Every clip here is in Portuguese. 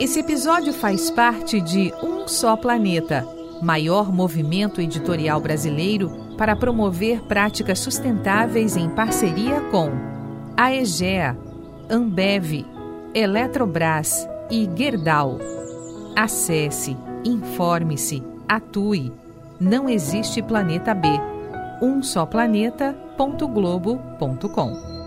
Esse episódio faz parte de Um Só Planeta, maior movimento editorial brasileiro para promover práticas sustentáveis em parceria com a EGEA, Ambev, Eletrobras e Gerdau. Acesse, informe-se, atue. Não existe planeta B. Um só planeta.globo.com.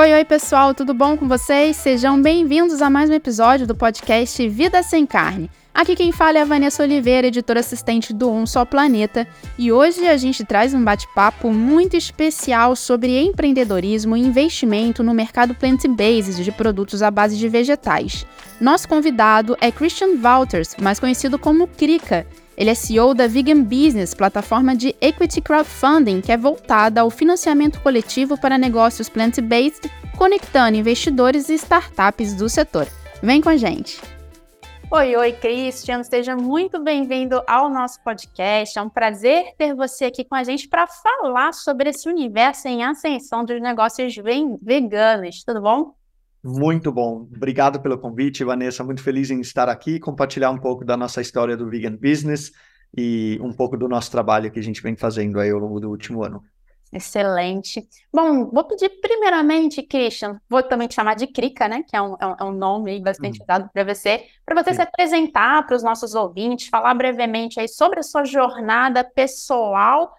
Oi, oi, pessoal, tudo bom com vocês? Sejam bem-vindos a mais um episódio do podcast Vida Sem Carne. Aqui quem fala é a Vanessa Oliveira, editora assistente do Um Só Planeta, e hoje a gente traz um bate-papo muito especial sobre empreendedorismo e investimento no mercado plant-based de produtos à base de vegetais. Nosso convidado é Christian Walters, mais conhecido como Krika, ele é CEO da Vegan Business, plataforma de equity crowdfunding que é voltada ao financiamento coletivo para negócios plant-based, conectando investidores e startups do setor. Vem com a gente! Oi, oi, Christian, seja muito bem-vindo ao nosso podcast. É um prazer ter você aqui com a gente para falar sobre esse universo em ascensão dos negócios veganos. Tudo bom? Muito bom. Obrigado pelo convite, Vanessa. Muito feliz em estar aqui, compartilhar um pouco da nossa história do Vegan Business e um pouco do nosso trabalho que a gente vem fazendo aí ao longo do último ano. Excelente. Bom, vou pedir primeiramente, Christian, vou também te chamar de Krika, né? Que é um, é um é nome bastante uhum. usado para você, para você Sim. se apresentar para os nossos ouvintes, falar brevemente aí sobre a sua jornada pessoal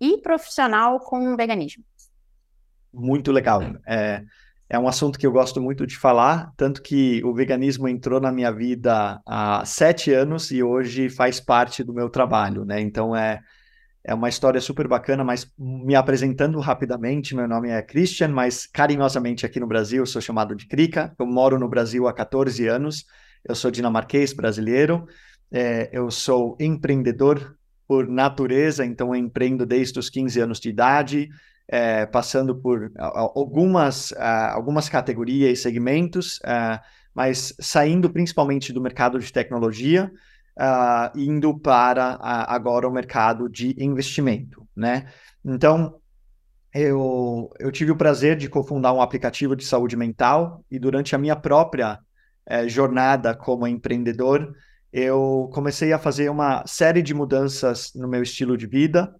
e profissional com o veganismo. Muito legal. É, é um assunto que eu gosto muito de falar, tanto que o veganismo entrou na minha vida há sete anos e hoje faz parte do meu trabalho, né? Então é, é uma história super bacana, mas me apresentando rapidamente, meu nome é Christian, mas carinhosamente aqui no Brasil sou chamado de Krika. Eu moro no Brasil há 14 anos, eu sou dinamarquês brasileiro, é, eu sou empreendedor por natureza, então eu empreendo desde os 15 anos de idade, é, passando por algumas, algumas categorias e segmentos, uh, mas saindo principalmente do mercado de tecnologia, uh, indo para agora o mercado de investimento, né? Então, eu, eu tive o prazer de cofundar um aplicativo de saúde mental e durante a minha própria eh, jornada como empreendedor, eu comecei a fazer uma série de mudanças no meu estilo de vida,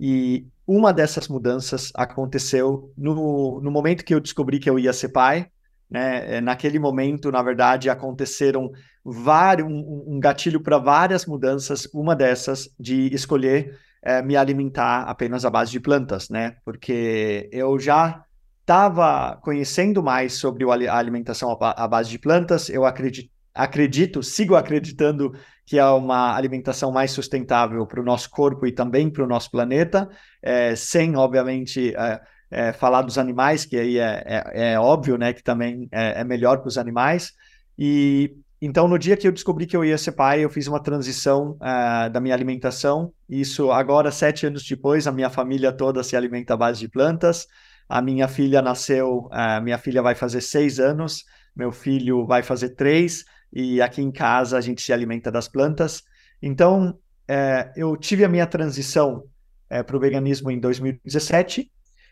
e uma dessas mudanças aconteceu no, no momento que eu descobri que eu ia ser pai. Né? É, naquele momento, na verdade, aconteceram vários, um, um gatilho para várias mudanças. Uma dessas de escolher é, me alimentar apenas à base de plantas, né? Porque eu já estava conhecendo mais sobre a alimentação à base de plantas. Eu acredito, acredito, sigo acreditando que é uma alimentação mais sustentável para o nosso corpo e também para o nosso planeta, é, sem, obviamente, é, é, falar dos animais, que aí é, é, é óbvio, né, que também é, é melhor para os animais. E então, no dia que eu descobri que eu ia ser pai, eu fiz uma transição uh, da minha alimentação. Isso agora, sete anos depois, a minha família toda se alimenta à base de plantas. A minha filha nasceu, uh, minha filha vai fazer seis anos, meu filho vai fazer três e aqui em casa a gente se alimenta das plantas. Então, é, eu tive a minha transição é, para o veganismo em 2017.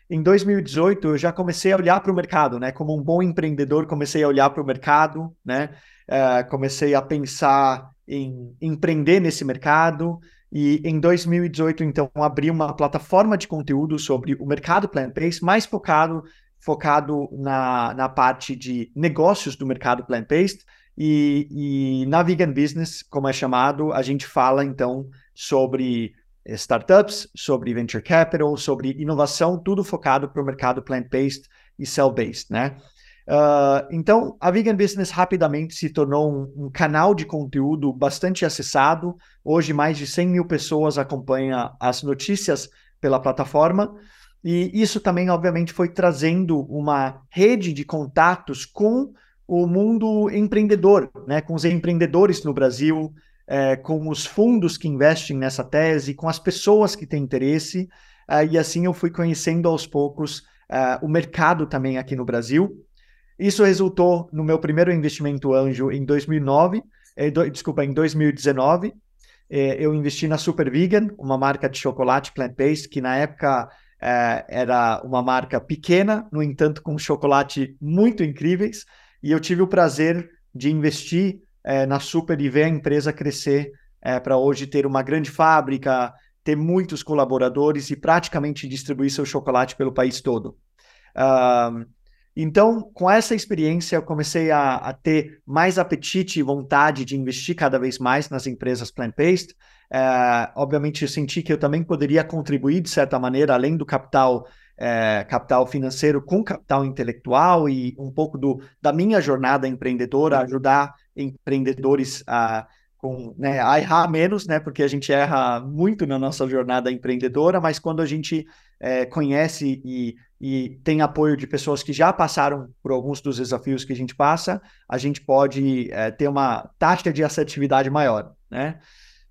Em 2018, eu já comecei a olhar para o mercado, né? Como um bom empreendedor, comecei a olhar para o mercado, né? É, comecei a pensar em empreender nesse mercado. E em 2018, então, abri uma plataforma de conteúdo sobre o mercado plant-based, mais focado, focado na, na parte de negócios do mercado plant-based, e, e na Vegan Business, como é chamado, a gente fala então sobre startups, sobre venture capital, sobre inovação, tudo focado para o mercado plant-based e cell-based, né? Uh, então, a Vegan Business rapidamente se tornou um, um, canal de conteúdo bastante acessado. Hoje, mais de 100 mil pessoas acompanham as notícias pela plataforma. E isso também, obviamente, foi trazendo uma rede de contatos com o mundo empreendedor, né, com os empreendedores no Brasil, é, com os fundos que investem nessa tese, com as pessoas que têm interesse, uh, e assim eu fui conhecendo aos poucos uh, o mercado também aqui no Brasil. Isso resultou no meu primeiro investimento anjo em 2009, eh, do, desculpa, em 2019, é, eu investi na Super Vegan, uma marca de chocolate plant-based, que na época é, era uma marca pequena, no entanto, com chocolate muito incríveis, e eu tive o prazer de investir é, na Super e ver a empresa crescer é, para hoje ter uma grande fábrica, ter muitos colaboradores e praticamente distribuir seu chocolate pelo país todo. Uh, então, com essa experiência, eu comecei a, a, ter mais apetite e vontade de investir cada vez mais nas empresas plant-based. Uh, obviamente, eu senti que eu também poderia contribuir, de certa maneira, além do capital, uh, capital financeiro, com capital intelectual e um pouco do, da minha jornada empreendedora, ajudar empreendedores a com, né, a errar menos, né, porque a gente erra muito na nossa jornada empreendedora, mas quando a gente é, conhece e, e tem apoio de pessoas que já passaram por alguns dos desafios que a gente passa, a gente pode é, ter uma taxa de assertividade maior, né?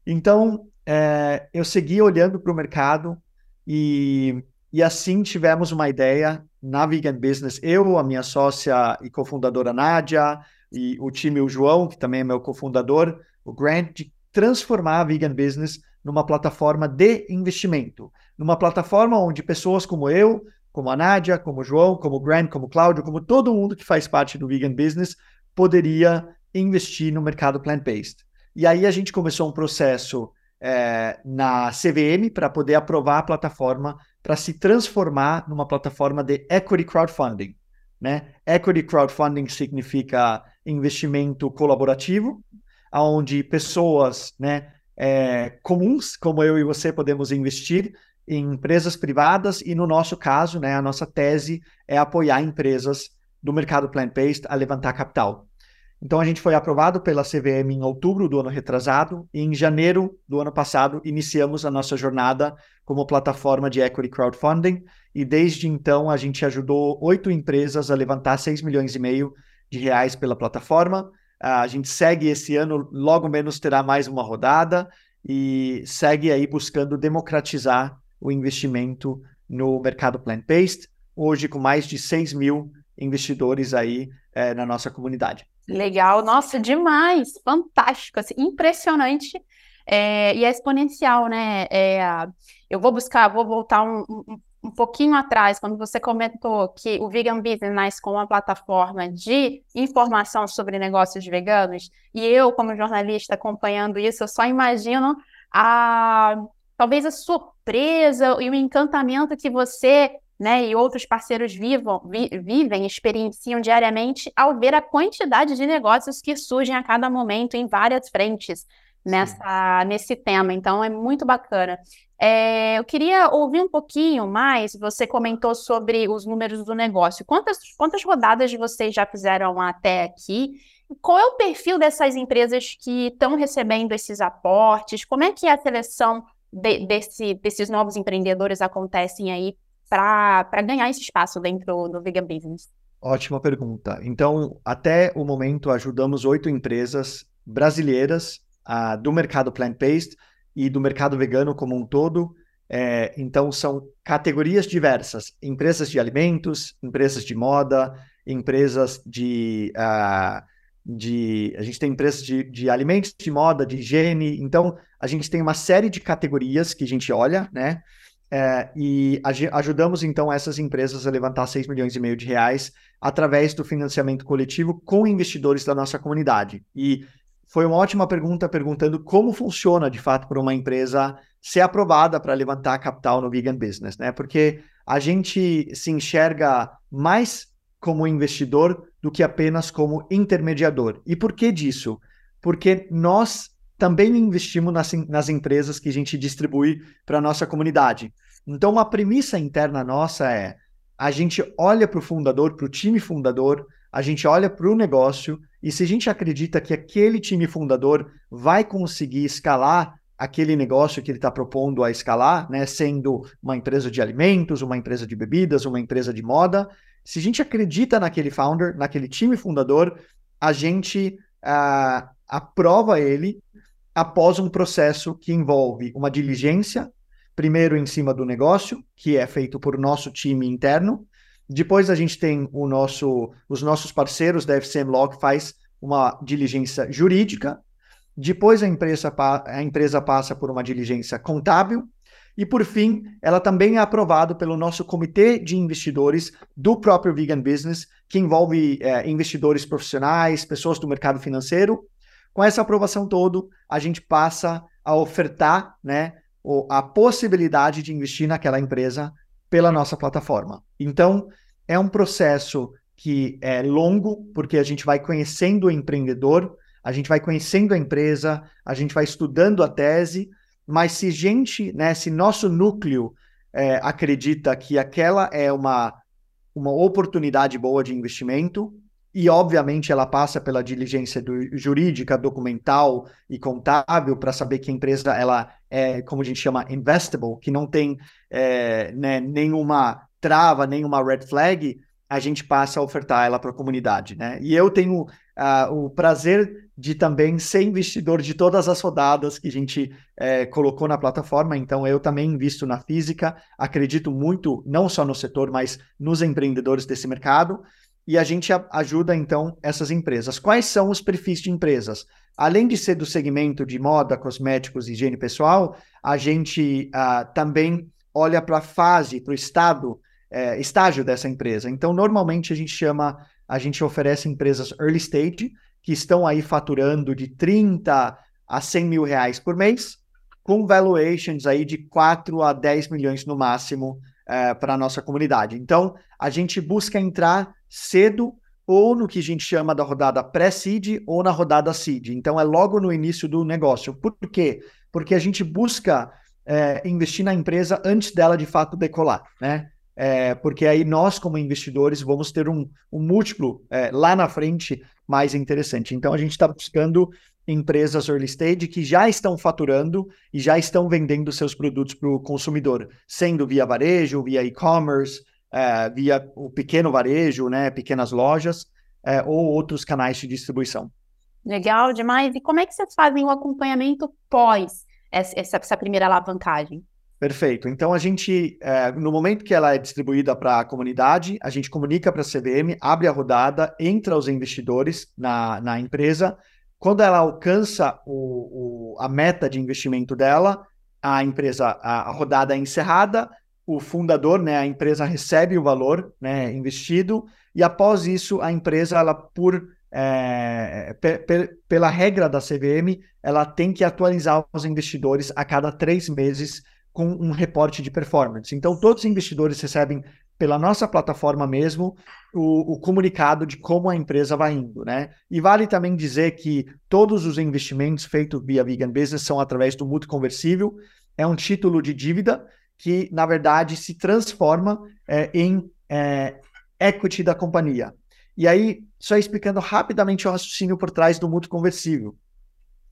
Então, é, eu segui olhando para o mercado e, e assim tivemos uma ideia na Vegan Business, eu, a minha sócia e cofundadora Nádia, e o time, o João, que também é meu cofundador, o Grant, de transformar a Vegan Business numa plataforma de investimento, numa plataforma onde pessoas como eu, como a Nádia, como o João, como o Grant, como o Cláudio, como todo mundo que faz parte do Vegan Business, poderia investir no mercado plant-based. E aí a gente começou um processo é, na CVM para poder aprovar a plataforma para se transformar numa plataforma de equity crowdfunding. Né? Equity crowdfunding significa investimento colaborativo, onde pessoas né, é, comuns, como eu e você, podemos investir em empresas privadas e, no nosso caso, né, a nossa tese é apoiar empresas do mercado plant-based a levantar capital. Então, a gente foi aprovado pela CVM em outubro do ano retrasado e em janeiro do ano passado iniciamos a nossa jornada como plataforma de equity crowdfunding e desde então a gente ajudou oito empresas a levantar 6 milhões e meio de reais pela plataforma a gente segue esse ano, logo menos terá mais uma rodada e segue aí buscando democratizar o investimento no mercado plant-based, hoje com mais de 6 mil investidores aí é, na nossa comunidade. Legal, nossa, demais, fantástico, assim, impressionante é, e é exponencial, né? É, eu vou buscar, vou voltar um, um, um pouquinho atrás, quando você comentou que o Vegan Business nasce como uma plataforma de informação sobre negócios veganos, e eu, como jornalista, acompanhando isso, eu só imagino a talvez a surpresa e o encantamento que você né, e outros parceiros vivam, vi, vivem, experienciam diariamente ao ver a quantidade de negócios que surgem a cada momento em várias frentes nessa, nesse tema. Então, é muito bacana. É, eu queria ouvir um pouquinho mais. Você comentou sobre os números do negócio. Quantas, quantas rodadas vocês já fizeram até aqui? Qual é o perfil dessas empresas que estão recebendo esses aportes? Como é que a seleção de, desse, desses novos empreendedores acontecem aí para ganhar esse espaço dentro do Vegan Business? Ótima pergunta. Então, até o momento, ajudamos oito empresas brasileiras uh, do mercado plant-based e do mercado vegano como um todo. É, então, são categorias diversas: empresas de alimentos, empresas de moda, empresas de. Uh, de a gente tem empresas de, de alimentos, de moda, de higiene. Então, a gente tem uma série de categorias que a gente olha, né? É, e ajudamos então essas empresas a levantar 6 milhões e meio de reais através do financiamento coletivo com investidores da nossa comunidade. E foi uma ótima pergunta perguntando como funciona de fato para uma empresa ser aprovada para levantar capital no vegan business, né? Porque a gente se enxerga mais como investidor do que apenas como intermediador. E por que disso? Porque nós também investimos nas, nas empresas que a gente distribui para a nossa comunidade. Então, uma premissa interna nossa é a gente olha para o fundador, para o time fundador, a gente olha para o negócio e se a gente acredita que aquele time fundador vai conseguir escalar aquele negócio que ele está propondo a escalar, né, sendo uma empresa de alimentos, uma empresa de bebidas, uma empresa de moda, se a gente acredita naquele founder, naquele time fundador, a gente uh, aprova ele após um processo que envolve uma diligência, primeiro em cima do negócio, que é feito por nosso time interno, depois a gente tem o nosso, os nossos parceiros da FCM Law que faz uma diligência jurídica. Depois a empresa, a empresa passa por uma diligência contábil e, por fim, ela também é aprovada pelo nosso comitê de investidores do próprio Vegan Business, que envolve é, investidores profissionais, pessoas do mercado financeiro. Com essa aprovação toda, a gente passa a ofertar né, a possibilidade de investir naquela empresa pela nossa plataforma. Então, é um processo que é longo, porque a gente vai conhecendo o empreendedor, a gente vai conhecendo a empresa, a gente vai estudando a tese, mas se gente, né, se nosso núcleo é, acredita que aquela é uma, uma oportunidade boa de investimento, e obviamente ela passa pela diligência do, jurídica, documental e contábil para saber que a empresa ela é, como a gente chama, investable, que não tem é, né, nenhuma trava, nenhuma red flag, a gente passa a ofertar ela para a comunidade, né? E eu tenho uh, o prazer de também ser investidor de todas as rodadas que a gente é, colocou na plataforma, então eu também invisto na física, acredito muito, não só no setor, mas nos empreendedores desse mercado, e a gente ajuda então essas empresas. Quais são os perfis de empresas? Além de ser do segmento de moda, cosméticos e higiene pessoal, a gente uh, também olha para a fase, para o estado, é, estágio dessa empresa. Então, normalmente a gente chama, a gente oferece empresas early stage, que estão aí faturando de 30 a 100 mil reais por mês, com valuations aí de 4 a 10 milhões no máximo é, para a nossa comunidade. Então, a gente busca entrar cedo ou no que a gente chama da rodada pré-seed ou na rodada seed. Então, é logo no início do negócio. Por quê? Porque a gente busca é, investir na empresa antes dela de fato decolar, né? É, porque aí nós, como investidores, vamos ter um, um múltiplo é, lá na frente mais interessante. Então, a gente está buscando empresas early stage que já estão faturando e já estão vendendo seus produtos para o consumidor, sendo via varejo, via e-commerce, é, via o pequeno varejo, né, pequenas lojas é, ou outros canais de distribuição. Legal demais. E como é que vocês fazem o acompanhamento pós essa, essa primeira alavancagem? Perfeito. Então a gente, é, no momento que ela é distribuída para a comunidade, a gente comunica para a CVM, abre a rodada, entra os investidores na, na empresa quando ela alcança o, o, a meta de investimento dela, a empresa, a, a, rodada é encerrada, o fundador, né, a empresa recebe o valor né, investido, e após isso, a empresa, ela por é, pe, pe, pela regra da CVM, ela tem que atualizar os investidores a cada três meses com um reporte de performance. Então, todos os investidores recebem pela nossa plataforma mesmo o, o, comunicado de como a empresa vai indo, né? E vale também dizer que todos os investimentos feitos via Vegan Business são através do mútuo conversível, é um título de dívida que, na verdade, se transforma é, em é, equity da companhia. E aí, só explicando rapidamente o raciocínio por trás do mútuo conversível.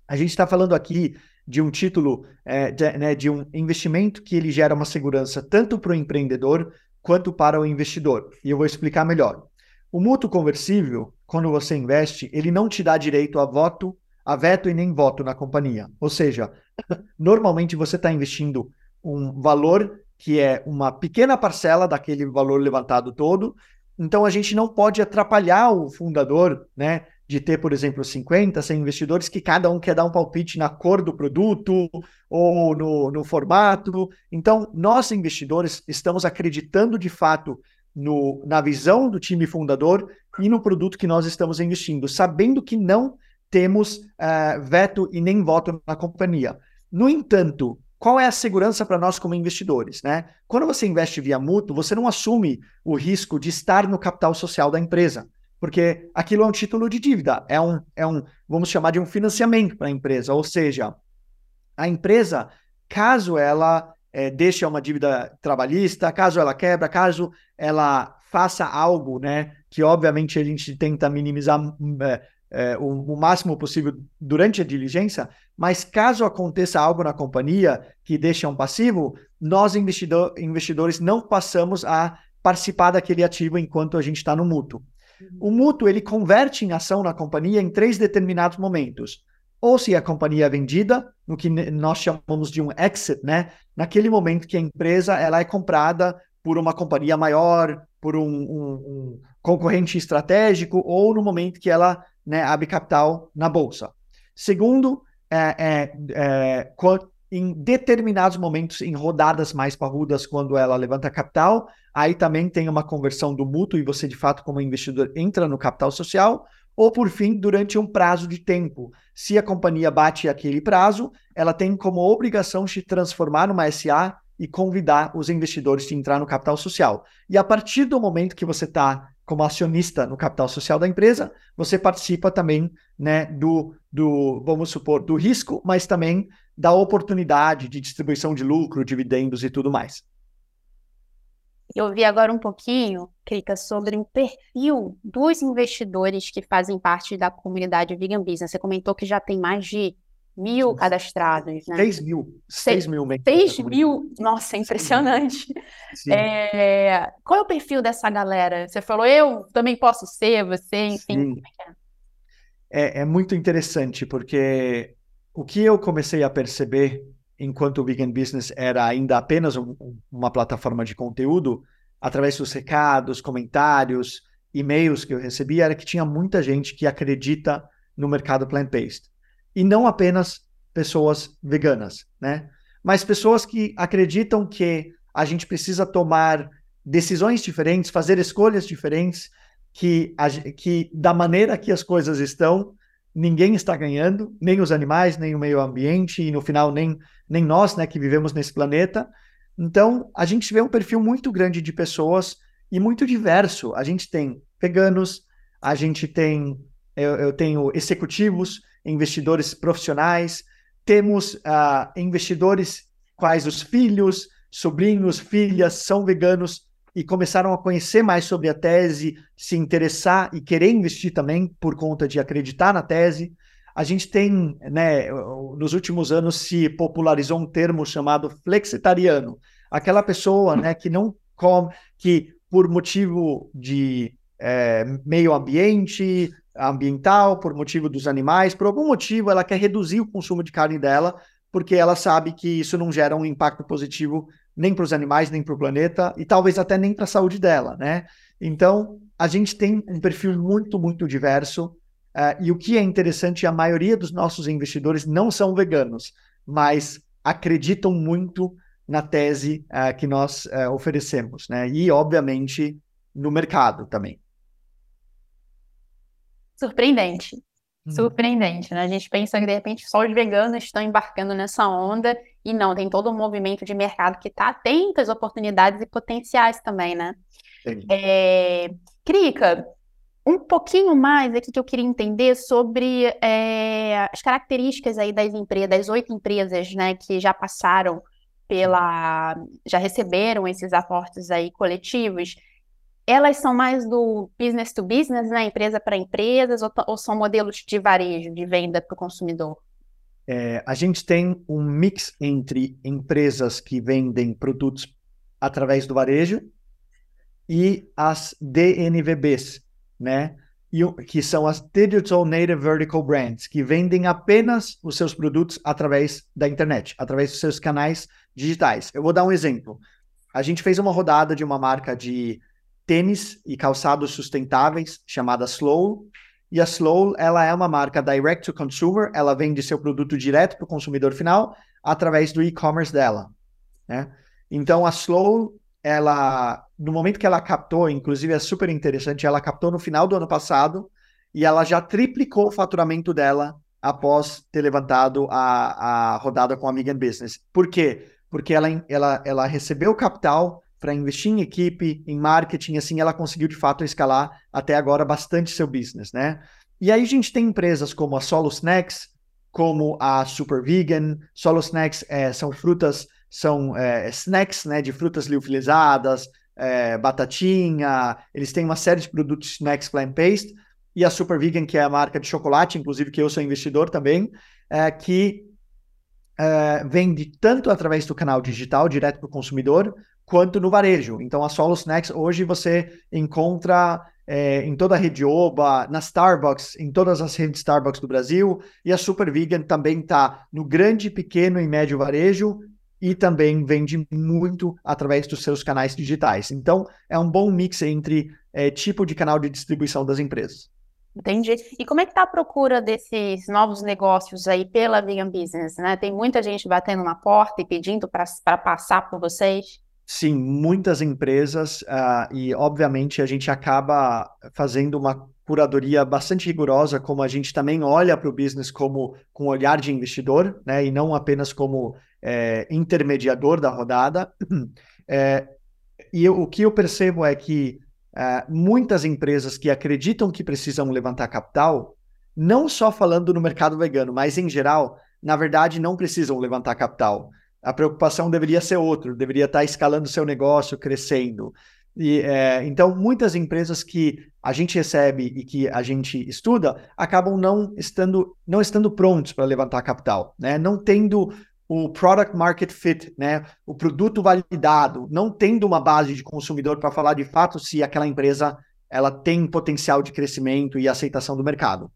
A gente está falando aqui de um título, é, de, né, de um investimento que ele gera uma segurança tanto para o empreendedor quanto para o investidor. E eu vou explicar melhor. O mútuo conversível, quando você investe, ele não te dá direito a voto, a veto e nem voto na companhia. Ou seja, normalmente você está investindo um valor que é uma pequena parcela daquele valor levantado todo. Então a gente não pode atrapalhar o fundador, né, de ter, por exemplo, 50, 100 investidores que cada um quer dar um palpite na cor do produto ou no, no formato. Então, nós investidores estamos acreditando de fato no, na visão do time fundador e no produto que nós estamos investindo, sabendo que não temos uh, veto e nem voto na companhia. No entanto, qual é a segurança para nós como investidores? Né? Quando você investe via mútuo, você não assume o risco de estar no capital social da empresa porque aquilo é um título de dívida, é um, é um vamos chamar de um financiamento para a empresa, ou seja, a empresa, caso ela é, deixe uma dívida trabalhista, caso ela quebra, caso ela faça algo, né, que obviamente a gente tenta minimizar é, é, o, o, máximo possível durante a diligência, mas caso aconteça algo na companhia que deixe um passivo, nós investidor, investidores não passamos a participar daquele ativo enquanto a gente está no mútuo. O mútuo ele converte em ação na companhia em três determinados momentos. Ou se a companhia é vendida, no que nós chamamos de um exit, né? Naquele momento que a empresa ela é comprada por uma companhia maior, por um, um, um concorrente estratégico, ou no momento que ela né, abre capital na bolsa. Segundo, é, é, é, em determinados momentos, em rodadas mais parrudas, quando ela levanta capital, aí também tem uma conversão do mútuo e você, de fato, como investidor, entra no capital social, ou por fim, durante um prazo de tempo. Se a companhia bate aquele prazo, ela tem como obrigação se transformar numa SA e convidar os investidores a entrar no capital social. E a partir do momento que você está como acionista no capital social da empresa, você participa também né, do, do, vamos supor, do risco, mas também da oportunidade de distribuição de lucro, dividendos e tudo mais. Eu vi agora um pouquinho, Krika, sobre o perfil dos investidores que fazem parte da comunidade Vegan Business. Você comentou que já tem mais de mil cadastrados, né? 6 mil. 6 mil. 6 mil? Nossa, é impressionante. É... Qual é o perfil dessa galera? Você falou, eu também posso ser, você, enfim. É, é? é, é muito interessante, porque o que eu comecei a perceber enquanto o Vegan Business era ainda apenas um, uma plataforma de conteúdo, através dos recados, comentários, e-mails que eu recebia, era que tinha muita gente que acredita no mercado plant-based. E não apenas pessoas veganas, né? Mas pessoas que acreditam que a gente precisa tomar decisões diferentes, fazer escolhas diferentes, que, a, que da maneira que as coisas estão, ninguém está ganhando, nem os animais, nem o meio ambiente, e no final nem, nem nós, né, que vivemos nesse planeta. Então, a gente vê um perfil muito grande de pessoas e muito diverso. A gente tem veganos, a gente tem, eu, eu tenho executivos, investidores profissionais, temos uh, investidores quais os filhos, sobrinhos, filhas são veganos e começaram a conhecer mais sobre a tese, se interessar e querer investir também por conta de acreditar na tese. A gente tem, né, nos últimos anos se popularizou um termo chamado flexitariano, aquela pessoa, né, que não come, que por motivo de é, meio ambiente, ambiental, por motivo dos animais, por algum motivo ela quer reduzir o consumo de carne dela, porque ela sabe que isso não gera um impacto positivo nem para os animais, nem para o planeta, e talvez até nem para a saúde dela, né? Então, a gente tem um perfil muito, muito diverso, uh, e o que é interessante, a maioria dos nossos investidores não são veganos, mas acreditam muito na tese uh, que nós uh, oferecemos, né? E, obviamente, no mercado também. Surpreendente. Hum. Surpreendente, né? A gente pensa que de repente só os veganos estão embarcando nessa onda e não, tem todo um movimento de mercado que está atento às oportunidades e potenciais também, né? É... Krika, um pouquinho mais aqui que eu queria entender sobre é, as características aí das empresas, das oito empresas, né, que já passaram pela, já receberam esses aportes aí coletivos elas são mais do business to business, né? Empresa para empresas, ou, ou, são modelos de varejo, de venda para o consumidor? É, a gente tem um mix entre empresas que vendem produtos através do varejo e as DNVBs, né? E, que são as Digital Native Vertical Brands, que vendem apenas os seus produtos através da internet, através dos seus canais digitais. Eu vou dar um exemplo. A gente fez uma rodada de uma marca de tênis e calçados sustentáveis chamada Slow. E a Slow, ela é uma marca direct to consumer, ela vende seu produto direto para o consumidor final através do e-commerce dela, né? Então a Slow, ela no momento que ela captou, inclusive é super interessante, ela captou no final do ano passado e ela já triplicou o faturamento dela após ter levantado a, a rodada com a Megan Business. Por quê? Porque ela, ela, ela recebeu capital para investir em equipe, em marketing, assim, ela conseguiu de fato escalar até agora bastante seu business, né? E aí a gente tem empresas como a Solo Snacks, como a Super Vegan. Solo Snacks é, são frutas, são é, snacks, né, de frutas liofilizadas, é, batatinha. Eles têm uma série de produtos snacks plant-based. E a Super Vegan, que é a marca de chocolate, inclusive que eu sou investidor também, é, que é, vende tanto através do canal digital, direto para o consumidor, quanto no varejo. Então, a Solo Snacks hoje você encontra é, em toda a rede Oba, na Starbucks, em todas as redes Starbucks do Brasil, e a Super Vegan também está no grande, pequeno e médio varejo e também vende muito através dos seus canais digitais. Então, é um bom mix entre é, tipo de canal de distribuição das empresas. Entendi. E como é que está a procura desses novos negócios aí pela Vegan Business, né? Tem muita gente batendo na porta e pedindo para passar por vocês? Sim, muitas empresas, uh, e obviamente a gente acaba fazendo uma curadoria bastante rigorosa, como a gente também olha para o business como com olhar de investidor, né, e não apenas como é, intermediador da rodada. É, e eu, o que eu percebo é que é, muitas empresas que acreditam que precisam levantar capital, não só falando no mercado vegano, mas em geral, na verdade, não precisam levantar capital. A preocupação deveria ser outra, deveria estar escalando seu negócio, crescendo. E, é, então, muitas empresas que a gente recebe e que a gente estuda acabam não estando, não estando prontos para levantar capital, né? não tendo o product market fit, né? o produto validado, não tendo uma base de consumidor para falar de fato se aquela empresa ela tem potencial de crescimento e aceitação do mercado.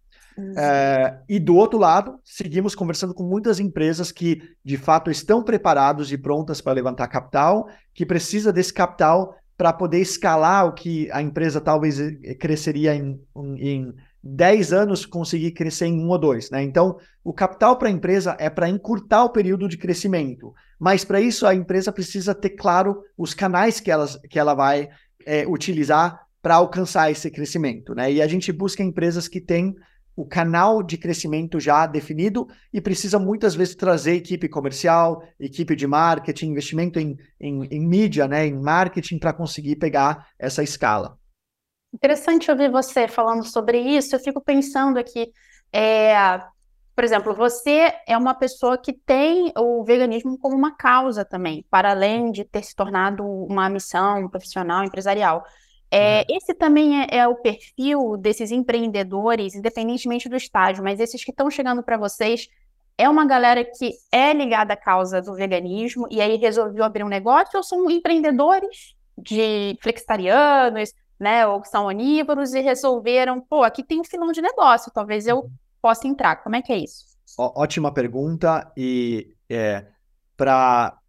É, e do outro lado, seguimos conversando com muitas empresas que de fato estão preparados e prontas para levantar capital, que precisa desse capital para poder escalar o que a empresa talvez eh, cresceria em, em 10 anos, conseguir crescer em um ou dois. Né? Então, o capital para a empresa é para encurtar o período de crescimento. Mas para isso, a empresa precisa ter claro os canais que, elas, que ela vai é, utilizar para alcançar esse crescimento. Né? E a gente busca empresas que têm o canal de crescimento já definido e precisa muitas vezes trazer equipe comercial, equipe de marketing, investimento em, em, em mídia, né, em marketing para conseguir pegar essa escala. Interessante ouvir você falando sobre isso. Eu fico pensando aqui, é, por exemplo, você é uma pessoa que tem o veganismo como uma causa também, para além de ter se tornado uma missão profissional, empresarial. É, uhum. esse também é, é, o perfil desses empreendedores, independentemente do estágio, mas esses que estão chegando para vocês é uma galera que é ligada à causa do veganismo e aí resolveu abrir um negócio ou são empreendedores de flexitarianos, né, ou que são onívoros e resolveram, pô, aqui tem um filão de negócio, talvez eu uhum. possa entrar. Como é que é isso? Ó, ótima pergunta e é, para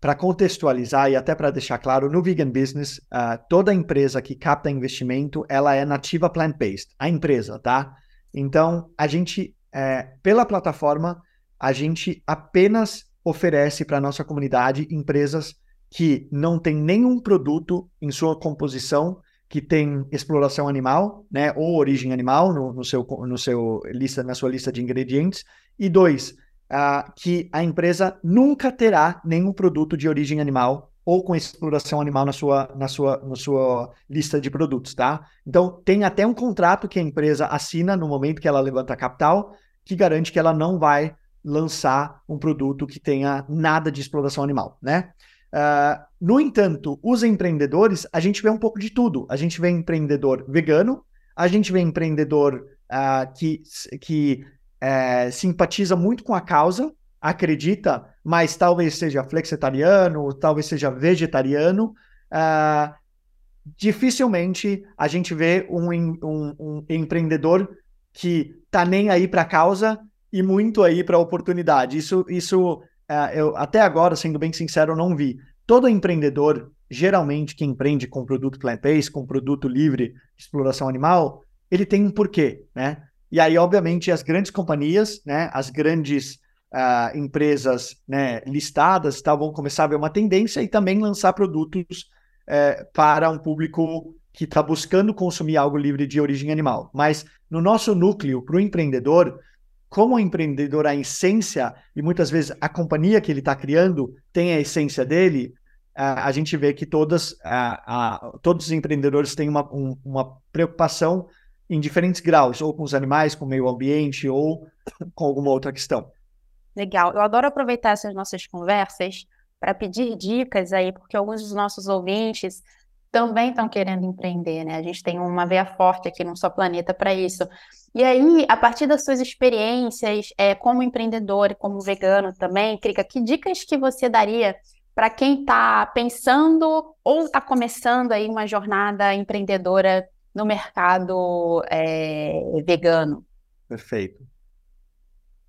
para contextualizar e até para deixar claro, no vegan business, uh, toda empresa que capta investimento, ela é nativa plant-based, a empresa, tá? Então, a gente, é, pela plataforma, a gente apenas oferece para a nossa comunidade empresas que não tem nenhum produto em sua composição que tem exploração animal, né, ou origem animal no, no seu, no seu lista, na sua lista de ingredientes, e dois, uh, que a empresa nunca terá nenhum produto de origem animal ou com exploração animal na sua, na sua, na sua lista de produtos, tá? Então, tem até um contrato que a empresa assina no momento que ela levanta capital, que garante que ela não vai lançar um produto que tenha nada de exploração animal, né? Uh, no entanto, os empreendedores, a gente vê um pouco de tudo. A gente vê empreendedor vegano, a gente vê empreendedor uh, que, que é, simpatiza muito com a causa, acredita, mas talvez seja flexitariano, talvez seja vegetariano. Uh, dificilmente a gente vê um, um, um empreendedor que tá nem aí para a causa e muito aí para a oportunidade. Isso, isso uh, eu até agora, sendo bem sincero, não vi. Todo empreendedor, geralmente que empreende com produto plant-based, com produto livre de exploração animal, ele tem um porquê, né? E aí, obviamente, as grandes companhias, né, as grandes uh, empresas né, listadas tá, vão começar a ver uma tendência e também lançar produtos uh, para um público que está buscando consumir algo livre de origem animal. Mas no nosso núcleo, para o empreendedor, como o empreendedor, a essência, e muitas vezes a companhia que ele está criando tem a essência dele, a gente vê que todas, uh, todos os empreendedores têm uma, um, uma preocupação em diferentes graus, ou com os animais, com o meio ambiente, ou com alguma outra questão. Legal. Eu adoro aproveitar essas nossas conversas para pedir dicas aí, porque alguns dos nossos ouvintes também estão querendo empreender, né? A gente tem uma veia forte aqui no Só Planeta para isso. E aí, a partir das suas experiências é, como empreendedor e como vegano também, Krika, que dicas que você daria para quem está pensando ou está começando aí uma jornada empreendedora no mercado é, vegano? Perfeito.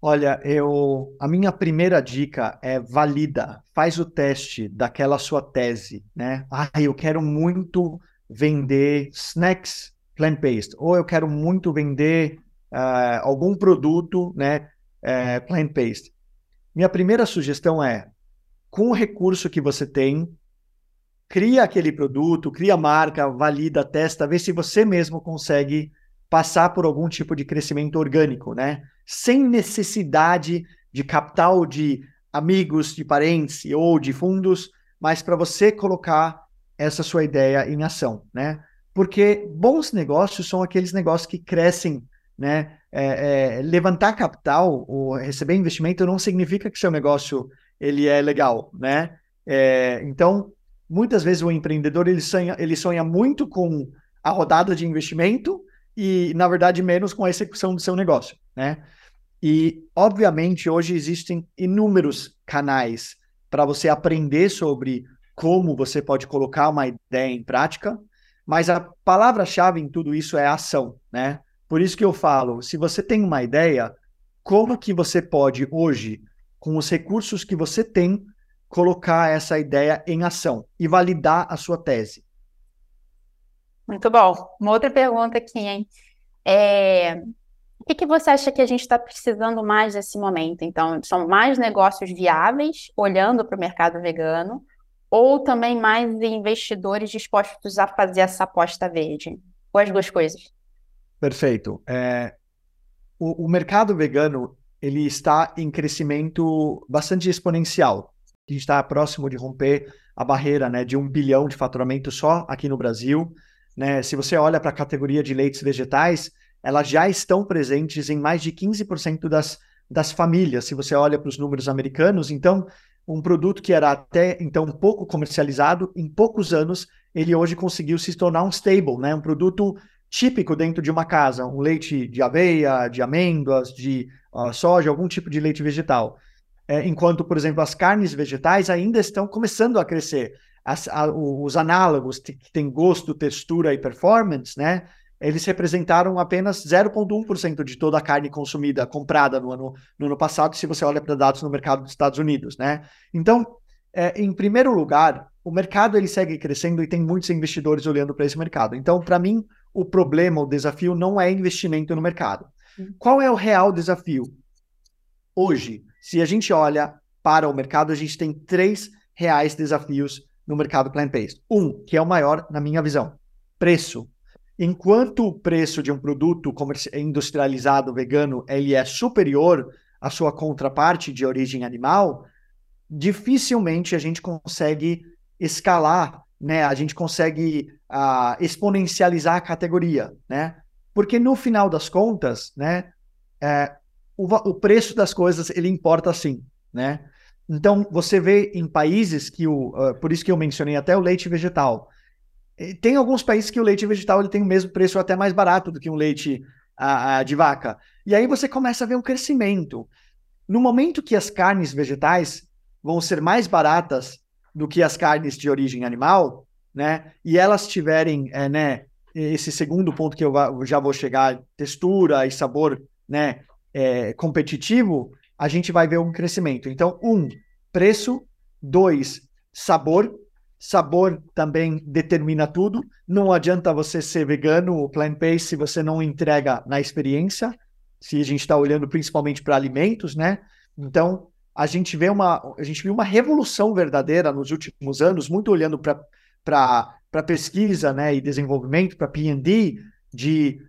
Olha, eu a minha primeira dica é valida, faz o teste daquela sua tese, né? Ah, eu quero muito vender snacks plant-based, ou eu quero muito vender uh, algum produto, né, uh, plant-based. Minha primeira sugestão é, com o recurso que você tem, cria aquele produto, cria marca, valida, testa, vê se você mesmo consegue passar por algum tipo de crescimento orgânico, né? Sem necessidade de capital de amigos, de parentes ou de fundos, mas para você colocar essa sua ideia em ação, né? Porque bons negócios são aqueles negócios que crescem, né? É, é, levantar capital ou receber investimento não significa que seu negócio ele é legal, né? É, então, muitas vezes o empreendedor ele sonha, ele sonha muito com a rodada de investimento e, na verdade, menos com a execução do seu negócio, né? E, obviamente, hoje existem inúmeros canais para você aprender sobre como você pode colocar uma ideia em prática, mas a palavra-chave em tudo isso é ação, né? Por isso que eu falo, se você tem uma ideia, como que você pode hoje, com os recursos que você tem, colocar essa ideia em ação e validar a sua tese? Muito bom. Uma outra pergunta aqui, hein? É, o que, que você acha que a gente está precisando mais nesse momento? Então, são mais negócios viáveis, olhando para o mercado vegano, ou também mais investidores dispostos a fazer essa aposta verde? Ou as duas coisas? Perfeito. É, o, o, mercado vegano ele está em crescimento bastante exponencial. Gente está próximo de romper a barreira né, de um bilhão de faturamento só aqui no Brasil. Né? Se você olha para a categoria de leites vegetais, elas já estão presentes em mais de 15% das, das famílias, se você olha para os números americanos. Então, um produto que era até então pouco comercializado, em poucos anos, ele hoje conseguiu se tornar um stable, né? um produto típico dentro de uma casa, um leite de aveia, de amêndoas, de uh, soja, algum tipo de leite vegetal. É, enquanto, por exemplo, as carnes vegetais ainda estão começando a crescer. As, a, os análogos que têm gosto, textura e performance, né? eles representaram apenas 0,1% de toda a carne consumida, comprada no ano, no ano passado, se você olha para dados no mercado dos Estados Unidos, né? Então, é, em primeiro lugar, o mercado ele segue crescendo e tem muitos investidores olhando para esse mercado. Então, para mim, o problema, o desafio não é investimento no mercado. Uhum. Qual é o real desafio? Hoje, se a gente olha para o mercado, a gente tem três reais desafios no mercado plant-based. Um, que é o maior na minha visão, preço enquanto o preço de um produto industrializado vegano ele é superior à sua contraparte de origem animal, dificilmente a gente consegue escalar, né? A gente consegue uh, exponencializar a categoria, né? Porque no final das contas, né? É, o, o preço das coisas ele importa sim, né? Então você vê em países que o, uh, por isso que eu mencionei até o leite vegetal tem alguns países que o leite vegetal ele tem o mesmo preço até mais barato do que um leite a, de vaca. E aí você começa a ver um crescimento. No momento que as carnes vegetais vão ser mais baratas do que as carnes de origem animal, né? E elas tiverem, é, né? Esse segundo ponto que eu já vou chegar, textura e sabor, né? É, competitivo, a gente vai ver um crescimento. Então, um, preço. Dois, sabor Sabor também determina tudo. Não adianta você ser vegano ou plant-based se você não entrega na experiência. Se a gente está olhando principalmente para alimentos, né? Então, a gente vê uma, a gente viu uma revolução verdadeira nos últimos anos, muito olhando para pesquisa, né, e desenvolvimento, para P&D, de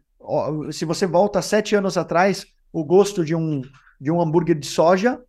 se você volta sete anos atrás, o gosto de um de um hambúrguer de soja,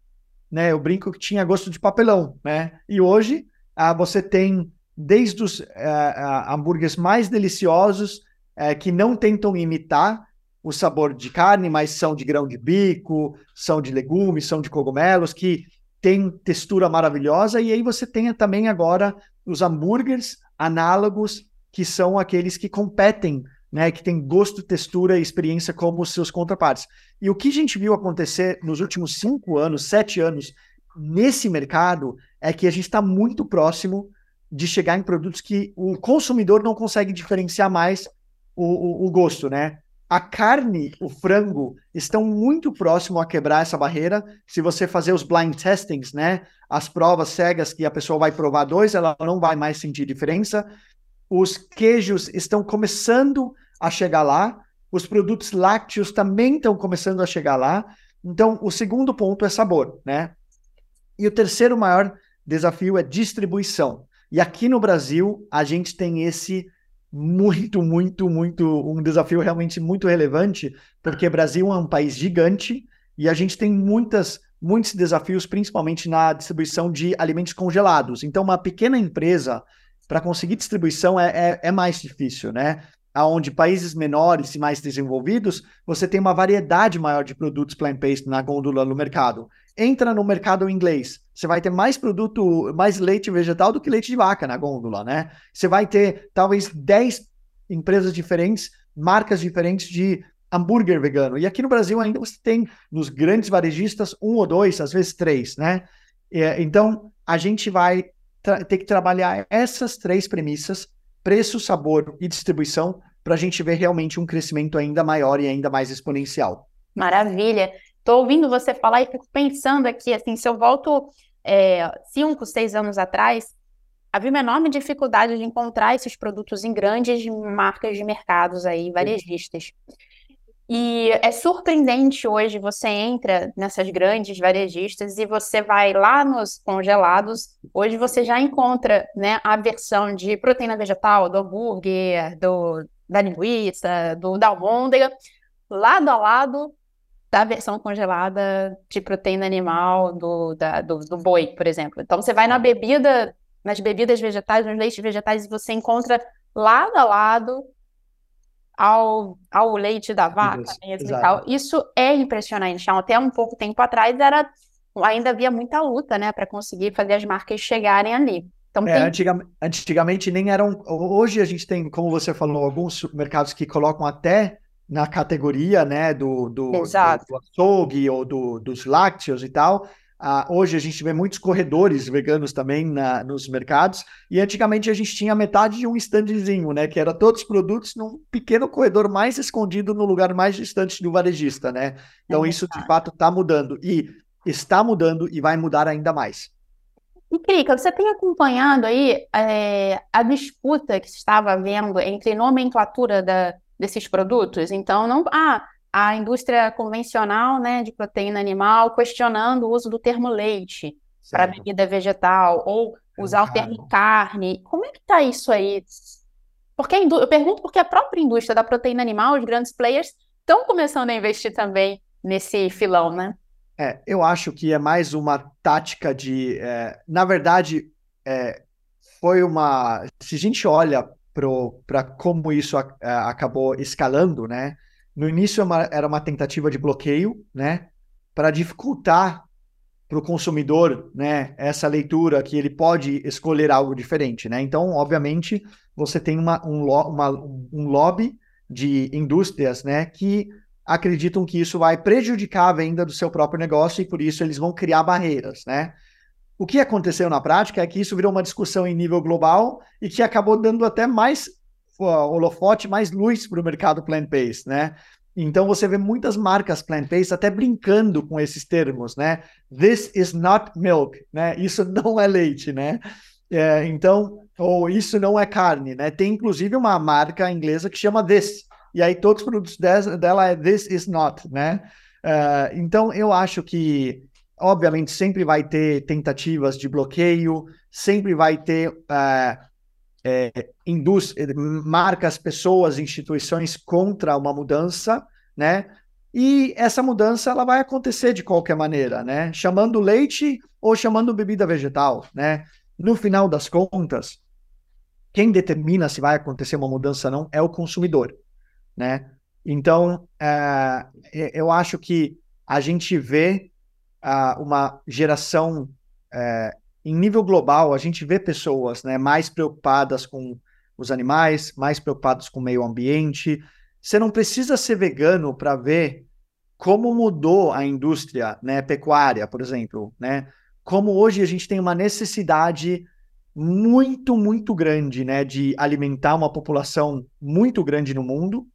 né, eu brinco que tinha gosto de papelão, né? E hoje ah, você tem desde os ah, ah, hambúrgueres mais deliciosos eh, que não tentam imitar o sabor de carne, mas são de grão de bico, são de legumes, são de cogumelos, que tem textura maravilhosa. E aí você tem também agora os hambúrgueres análogos, que são aqueles que competem, né, que tem gosto, textura e experiência como seus contrapartes. E o que a gente viu acontecer nos últimos cinco anos, sete anos, nesse mercado é que a gente está muito próximo de chegar em produtos que o consumidor não consegue diferenciar mais o, o, o gosto, né? A carne, o frango, estão muito próximo a quebrar essa barreira. Se você fazer os blind testings, né? As provas cegas que a pessoa vai provar dois, ela não vai mais sentir diferença. Os queijos estão começando a chegar lá, os produtos lácteos também estão começando a chegar lá. Então, o segundo ponto é sabor, né? E o terceiro maior desafio é distribuição. E aqui no Brasil, a gente tem esse muito, muito, muito, um desafio realmente muito relevante, porque Brasil é um país gigante e a gente tem muitas, muitos desafios, principalmente na distribuição de alimentos congelados. Então, uma pequena empresa, para conseguir distribuição, é, é, é mais difícil, né? Onde países menores e mais desenvolvidos, você tem uma variedade maior de produtos plant-based na gôndola no mercado entra no mercado inglês, você vai ter mais produto, mais leite vegetal do que leite de vaca na gôndola, né? Você vai ter talvez 10 empresas diferentes, marcas diferentes de hambúrguer vegano. E aqui no Brasil ainda você tem nos grandes varejistas um ou dois, às vezes três, né? Então a gente vai ter que trabalhar essas três premissas: preço, sabor e distribuição, para a gente ver realmente um crescimento ainda maior e ainda mais exponencial. Maravilha. Estou ouvindo você falar e fico pensando aqui, assim, se eu volto é, cinco, seis anos atrás, havia uma enorme dificuldade de encontrar esses produtos em grandes marcas de mercados aí, varejistas. E é surpreendente hoje, você entra nessas grandes varejistas e você vai lá nos congelados, hoje você já encontra né, a versão de proteína vegetal, do hambúrguer, do, da linguiça, do da almôndega, lado a lado da versão congelada de proteína animal do, da, do, do, boi, por exemplo. Então, você vai na bebida, nas bebidas vegetais, nos leites vegetais, e você encontra lado a lado ao, ao leite da vaca. Isso, né, Isso é impressionante. Então, até um pouco tempo atrás, era ainda havia muita luta né, para conseguir fazer as marcas chegarem ali. Então, é, tem... antigamente, antigamente nem eram. Hoje a gente tem, como você falou, alguns mercados que colocam até na categoria né, do, do, do, do açougue ou do, dos lácteos e tal. Uh, hoje a gente vê muitos corredores veganos também na, nos mercados, e antigamente a gente tinha metade de um standzinho, né? Que era todos os produtos num pequeno corredor mais escondido no lugar mais distante do varejista, né? Então é isso de fato está mudando e está mudando e vai mudar ainda mais. E, Krika, você tem acompanhado aí é, a disputa que se estava havendo entre nomenclatura da, desses produtos. Então, não. Ah, a indústria convencional né, de proteína animal questionando o uso do termo leite para bebida vegetal, ou usar o termo carne. Como é que está isso aí? Porque indú... eu pergunto porque a própria indústria da proteína animal, os grandes players, estão começando a investir também nesse filão, né? É, eu acho que é mais uma tática de. É, na verdade, é, foi uma. Se a gente olha para como isso a, a, acabou escalando, né? No início era é uma, era uma tentativa de bloqueio, né? Para dificultar para o consumidor, né? Essa leitura que ele pode escolher algo diferente, né? Então, obviamente, você tem uma, um, uma, um lobby de indústrias, né? Que acreditam que isso vai prejudicar a venda do seu próprio negócio e por isso eles vão criar barreiras, né? O que aconteceu na prática é que isso virou uma discussão em nível global e que acabou dando até mais holofote, mais luz para o mercado plant-based, né? Então você vê muitas marcas plant-based até brincando com esses termos, né? This is not milk, né? Isso não é leite, né? É, então, ou isso não é carne, né? Tem inclusive uma marca inglesa que chama This, e aí todos os produtos dela é This is not, né? Uh, então eu acho que obviamente, sempre vai ter tentativas de bloqueio, sempre vai ter uh, é, marcas, pessoas, instituições contra uma mudança, né? E essa mudança ela vai acontecer de qualquer maneira, né? Chamando leite ou chamando bebida vegetal, né? No final das contas, quem determina se vai acontecer uma mudança ou não é o consumidor, né? Então, uh, eu acho que a gente vê uh, uma geração uh, em nível global, a gente vê pessoas né, mais preocupadas com os animais, mais preocupadas com o meio ambiente. Você não precisa ser vegano para ver como mudou a indústria né, pecuária, por exemplo, né? Como hoje a gente tem uma necessidade muito, muito grande, né, de alimentar uma população muito grande no mundo,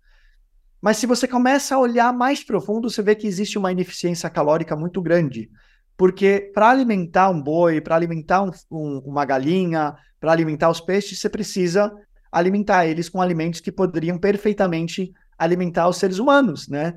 mas se você começa a olhar mais profundo, você vê que existe uma ineficiência calórica muito grande. Porque para alimentar um boi, para alimentar um, um, uma galinha, para alimentar os peixes, você precisa alimentar eles com alimentos que poderiam perfeitamente alimentar os seres humanos, né?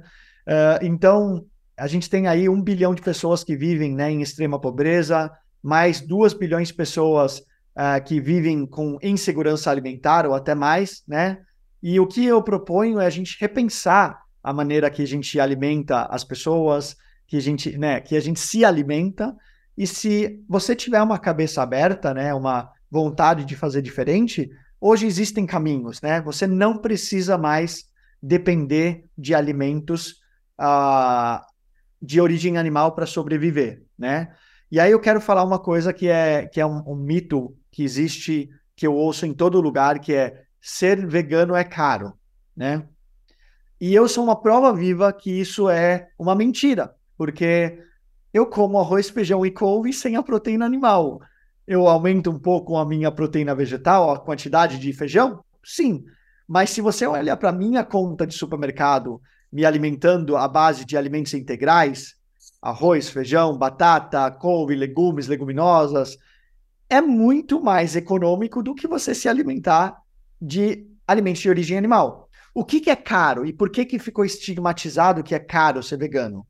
Uh, então, a gente tem aí um bilhão de pessoas que vivem né, em extrema pobreza, mais duas bilhões de pessoas uh, que vivem com insegurança alimentar ou até mais, né? E o que eu proponho é a gente repensar a maneira que a gente alimenta as pessoas, que a gente, né, que a gente se alimenta. E se você tiver uma cabeça aberta, né, uma vontade de fazer diferente, hoje existem caminhos, né? Você não precisa mais depender de alimentos uh, de origem animal para sobreviver, né? E aí eu quero falar uma coisa que é, que é um, um mito que existe, que eu ouço em todo lugar, que é ser vegano é caro, né? E eu sou uma prova viva que isso é uma mentira, porque eu como arroz, feijão e couve sem a proteína animal. Eu aumento um pouco a minha proteína vegetal, a quantidade de feijão? Sim. Mas se você olhar para minha conta de supermercado, me alimentando à base de alimentos integrais, arroz, feijão, batata, couve, legumes, leguminosas, é muito mais econômico do que você se alimentar de alimentos de origem animal. O que, que é caro e por que, que ficou estigmatizado que é caro ser vegano?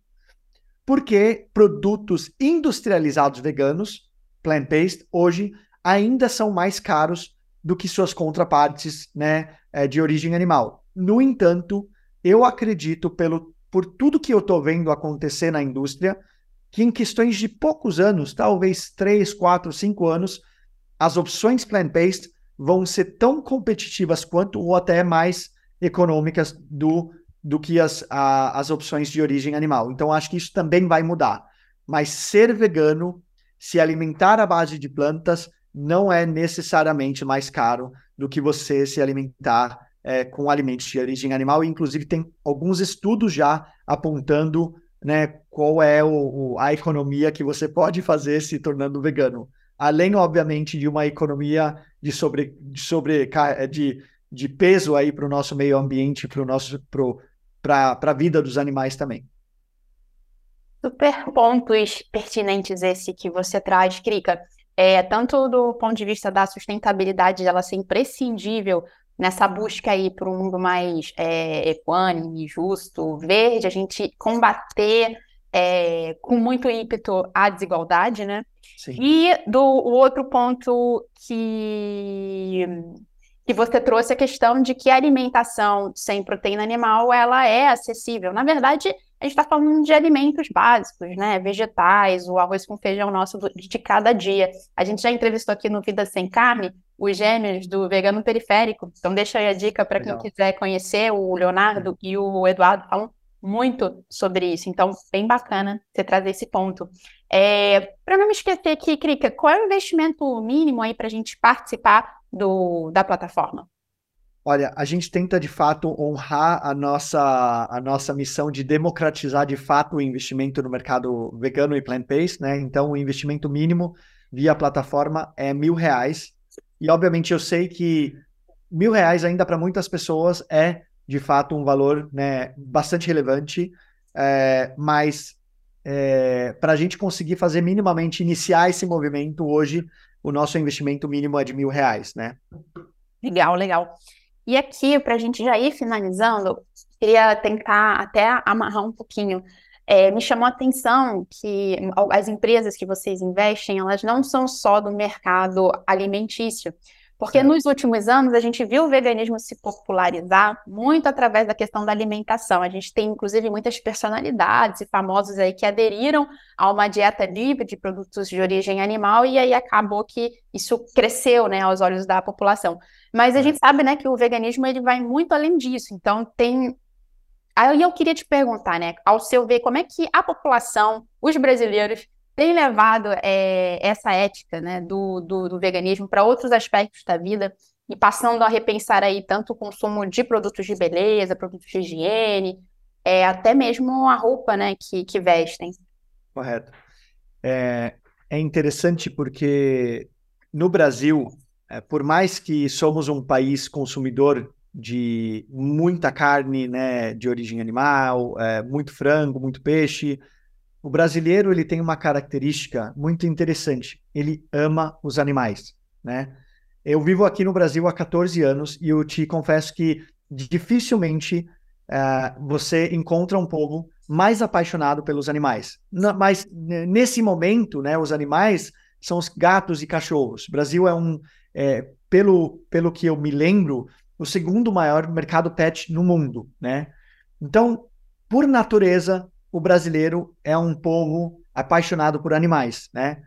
Porque produtos industrializados veganos, plant-based, hoje ainda são mais caros do que suas contrapartes né, eh, de origem animal. No entanto, eu acredito, pelo, por tudo que eu estou vendo acontecer na indústria, que em questões de poucos anos, talvez 3, 4, 5 anos, as opções plant-based vão ser tão competitivas quanto ou até mais econômicas do, do que as, a, as opções de origem animal. Então, acho que isso também vai mudar. Mas ser vegano, se alimentar à base de plantas, não é necessariamente mais caro do que você se alimentar é, com alimentos de origem animal. Inclusive, tem alguns estudos já apontando né, qual é o, o, a economia que você pode fazer se tornando vegano. Além, obviamente, de uma economia de, sobre, de, sobre, de de peso aí para o nosso meio ambiente, para nosso para a vida dos animais também. Super pontos pertinentes esse que você traz, Krika. É, tanto do ponto de vista da sustentabilidade, ela ser imprescindível nessa busca aí para um mundo mais é, equânime, justo, verde, a gente combater é, com muito ímpeto a desigualdade, né? Sim. E do o outro ponto que que você trouxe a questão de que a alimentação sem proteína animal ela é acessível. Na verdade, a gente está falando de alimentos básicos, né? Vegetais, o arroz com feijão nosso de cada dia. A gente já entrevistou aqui no Vida Sem Carne os gêmeos do Vegano Periférico. Então, deixa aí a dica para quem quiser conhecer. O Leonardo e o Eduardo falam muito sobre isso. Então, bem bacana você trazer esse ponto. É, para não me esquecer aqui, Krika, qual é o investimento mínimo aí para a gente participar do, da plataforma? Olha, a gente tenta de fato honrar a nossa, a nossa missão de democratizar de fato o investimento no mercado vegano e plant-based, né? Então, o investimento mínimo via plataforma é mil reais. E, obviamente, eu sei que mil reais ainda para muitas pessoas é de fato um valor né, bastante relevante, é, mas é, para a gente conseguir fazer minimamente iniciar esse movimento hoje, o nosso investimento mínimo é de mil reais, né? Legal, legal. E aqui, para a gente já ir finalizando, queria tentar até amarrar um pouquinho. É, me chamou a atenção que as empresas que vocês investem, elas não são só do mercado alimentício. Porque nos últimos anos a gente viu o veganismo se popularizar muito através da questão da alimentação. A gente tem, inclusive, muitas personalidades e famosos aí que aderiram a uma dieta livre de produtos de origem animal e aí acabou que isso cresceu, né, aos olhos da população. Mas a gente sabe, né, que o veganismo ele vai muito além disso. Então tem Aí eu queria te perguntar, né, ao seu ver, como é que a população, os brasileiros, tem levado é, essa ética né, do, do, do veganismo para outros aspectos da vida e passando a repensar aí tanto o consumo de produtos de beleza, produtos de higiene, é, até mesmo a roupa né, que, que vestem. Correto. É, é interessante porque no Brasil, é, por mais que somos um país consumidor de muita carne né, de origem animal, é, muito frango, muito peixe, o brasileiro ele tem uma característica muito interessante. Ele ama os animais, né? eu vivo aqui no Brasil há 14 anos e eu te confesso que dificilmente uh, você encontra um povo mais apaixonado pelos animais. mas nesse momento, né, os animais são os gatos e cachorros. O Brasil é um, é, pelo, pelo que eu me lembro, o segundo maior mercado pet no mundo, né? Então, por natureza, o brasileiro é um povo apaixonado por animais, né?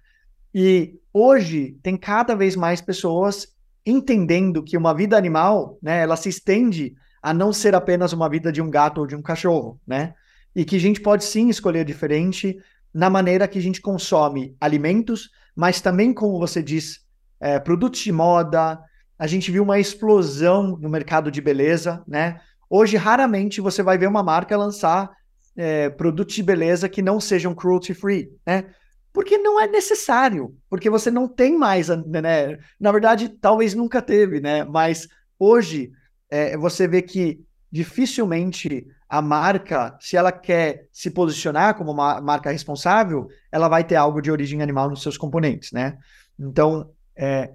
E hoje tem cada vez mais pessoas entendendo que uma vida animal, né, ela se estende a não ser apenas uma vida de um gato ou de um cachorro, né? E que a gente pode sim escolher diferente na maneira que a gente consome alimentos, mas também, como você diz, é, produtos de moda. A gente viu uma explosão no mercado de beleza, né? Hoje, raramente você vai ver uma marca lançar é, produtos de beleza que não sejam cruelty free, né? Porque não é necessário, porque você não tem mais, né? Na verdade, talvez nunca teve, né? Mas hoje é, você vê que dificilmente a marca, se ela quer se posicionar como uma marca responsável, ela vai ter algo de origem animal nos seus componentes, né? Então, é,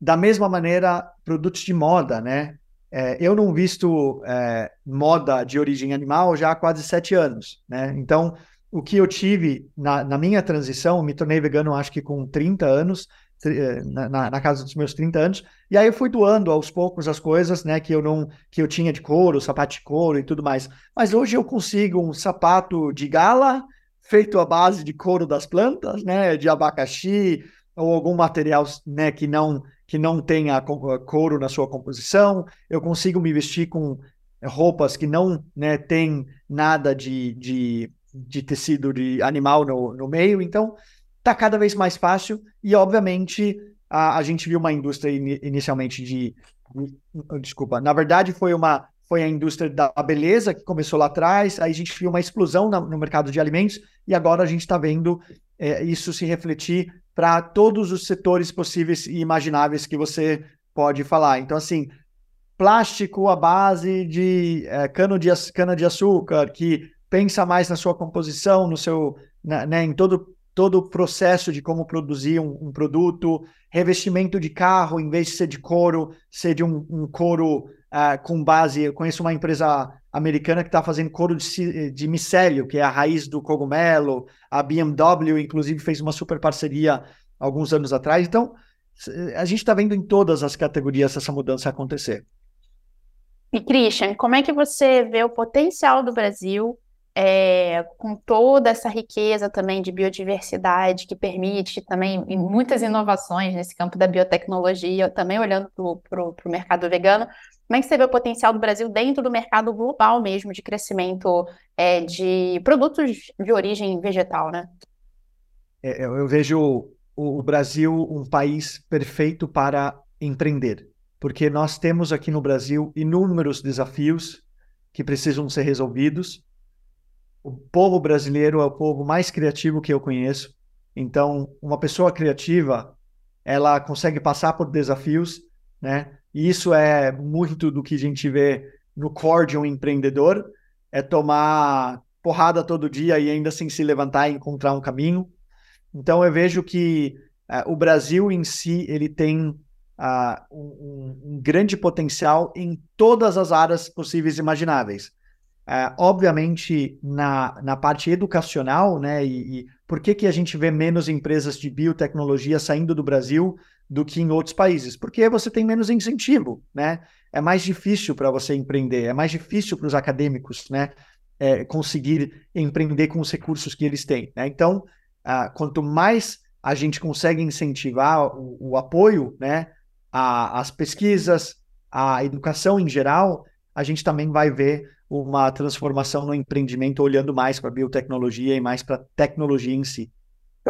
da mesma maneira, produtos de moda, né? É, eu não visto é, moda de origem animal já há quase sete anos, né? Então, o que eu tive na, na minha transição, me tornei vegano acho que com 30 anos, é, na, na, casa dos meus 30 anos, e aí eu fui doando aos poucos as coisas, né, que eu não, que eu tinha de couro, sapato de couro e tudo mais. Mas hoje eu consigo um sapato de gala feito à base de couro das plantas, né, de abacaxi, ou algum material né, que não que não tenha couro na sua composição, eu consigo me vestir com roupas que não né, tem nada de, de, de tecido de animal no, no meio, então está cada vez mais fácil e obviamente a, a gente viu uma indústria in, inicialmente de desculpa, na verdade foi uma foi a indústria da beleza que começou lá atrás, aí a gente viu uma explosão na, no mercado de alimentos e agora a gente está vendo é, isso se refletir para todos os setores possíveis e imagináveis que você pode falar. Então, assim, plástico à base de é, cano de cana de açúcar, que pensa mais na sua composição, no seu, na, né, em todo todo o processo de como produzir um, um, produto, revestimento de carro, em vez de ser de couro, ser de um, um couro uh, com base. Eu conheço uma empresa americana que está fazendo couro de, de micélio, que é a raiz do cogumelo. A BMW, inclusive, fez uma super parceria alguns anos atrás. Então, a gente está vendo em todas as categorias essa mudança acontecer. E, Christian, como é que você vê o potencial do Brasil é, com toda essa riqueza também de biodiversidade que permite também muitas inovações nesse campo da biotecnologia, também olhando para o mercado vegano, como é que você vê o potencial do Brasil dentro do mercado global mesmo de crescimento é, de produtos de origem vegetal, né? É, eu vejo o Brasil um país perfeito para empreender, porque nós temos aqui no Brasil inúmeros desafios que precisam ser resolvidos. O povo brasileiro é o povo mais criativo que eu conheço. Então, uma pessoa criativa, ela consegue passar por desafios, né? E isso é muito do que a gente vê no core de um empreendedor, é tomar porrada todo dia e ainda assim se levantar e encontrar um caminho. Então eu vejo que uh, o Brasil em si ele tem uh, um, um, grande potencial em todas as áreas possíveis e imagináveis. Uh, obviamente na, na parte educacional, né? E, e por que, que a gente vê menos empresas de biotecnologia saindo do Brasil do que em outros países, porque você tem menos incentivo, né? É mais difícil para você empreender, é mais difícil para os acadêmicos, né? É, conseguir empreender com os recursos que eles têm. Né? Então, quanto mais a gente consegue incentivar o, o apoio, né, às pesquisas, à educação em geral, a gente também vai ver uma transformação no empreendimento olhando mais para a biotecnologia e mais para a tecnologia em si.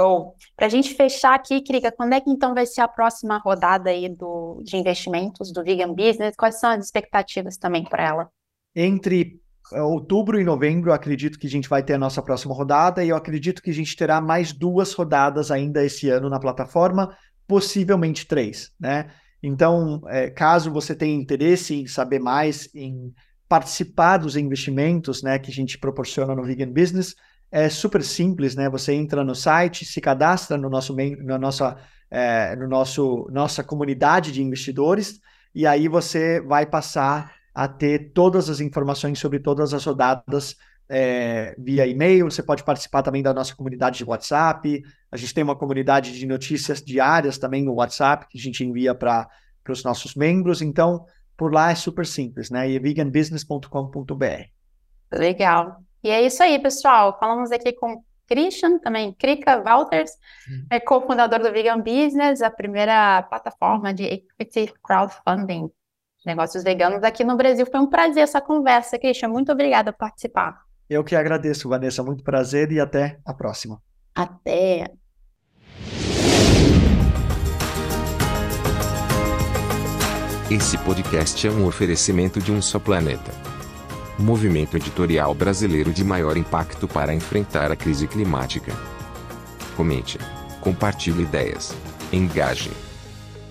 Show. Para a gente fechar aqui, Krika, quando é que então vai ser a próxima rodada aí do, de investimentos do Vegan Business? Quais são as expectativas também para ela? Entre eh, outubro e novembro, acredito que a gente vai ter a nossa próxima rodada e eu acredito que a gente terá mais duas rodadas ainda esse ano na plataforma, possivelmente três, né? Então, é, caso você tenha interesse em saber mais, em participar dos investimentos, né, que a gente proporciona no Vegan Business, é super simples, né? Você entra no site, se cadastra no nosso, na nossa, é, no nosso, nossa comunidade de investidores, e aí você vai passar a ter todas as informações sobre todas as rodadas é, via e-mail. Você pode participar também da nossa comunidade de WhatsApp. A gente tem uma comunidade de notícias diárias também no WhatsApp que a gente envia para os nossos membros. Então, por lá é super simples, né? E é veganbusiness.com.br. Legal. E é isso aí, pessoal. Falamos aqui com Christian, também Krika Walters, é cofundador do Vegan Business, a primeira plataforma de equity crowdfunding, negócios veganos aqui no Brasil. Foi um prazer essa conversa, Christian. Muito obrigada por participar. Eu que agradeço, Vanessa. Muito prazer e até a próxima. Até. Esse podcast é um oferecimento de um só planeta. Movimento editorial brasileiro de maior impacto para enfrentar a crise climática. Comente, compartilhe ideias, engaje.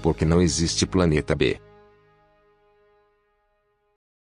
Porque não existe planeta B.